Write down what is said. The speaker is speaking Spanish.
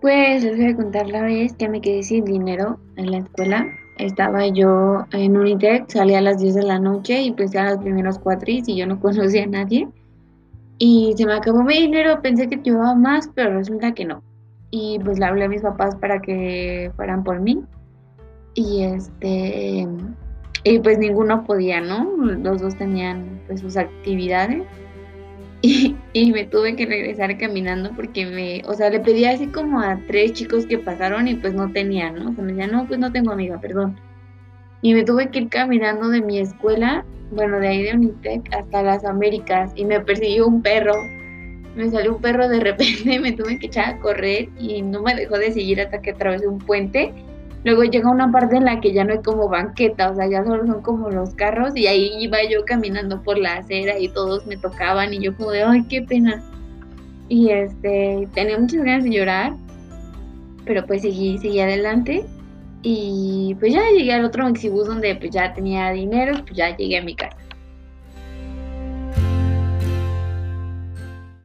Pues les voy a contar la vez que me quedé sin dinero en la escuela. Estaba yo en Unitec, salía a las 10 de la noche y pues eran los primeros cuatris y yo no conocía a nadie. Y se me acabó mi dinero, pensé que llevaba más, pero resulta que no. Y pues le hablé a mis papás para que fueran por mí. Y este, y pues ninguno podía, ¿no? Los dos tenían pues sus actividades. Y, me tuve que regresar caminando porque me, o sea, le pedí así como a tres chicos que pasaron y pues no tenían, ¿no? O sea, me decían, no, pues no tengo amiga, perdón. Y me tuve que ir caminando de mi escuela, bueno, de ahí de Unitec hasta las Américas y me persiguió un perro. Me salió un perro de repente, me tuve que echar a correr y no me dejó de seguir hasta que atravesé un puente Luego llega una parte en la que ya no hay como banqueta, o sea, ya solo son como los carros y ahí iba yo caminando por la acera y todos me tocaban y yo como de, ay, qué pena. Y este, tenía muchas ganas de llorar, pero pues seguí, seguí adelante y pues ya llegué al otro Mexibus donde pues ya tenía dinero, pues ya llegué a mi casa.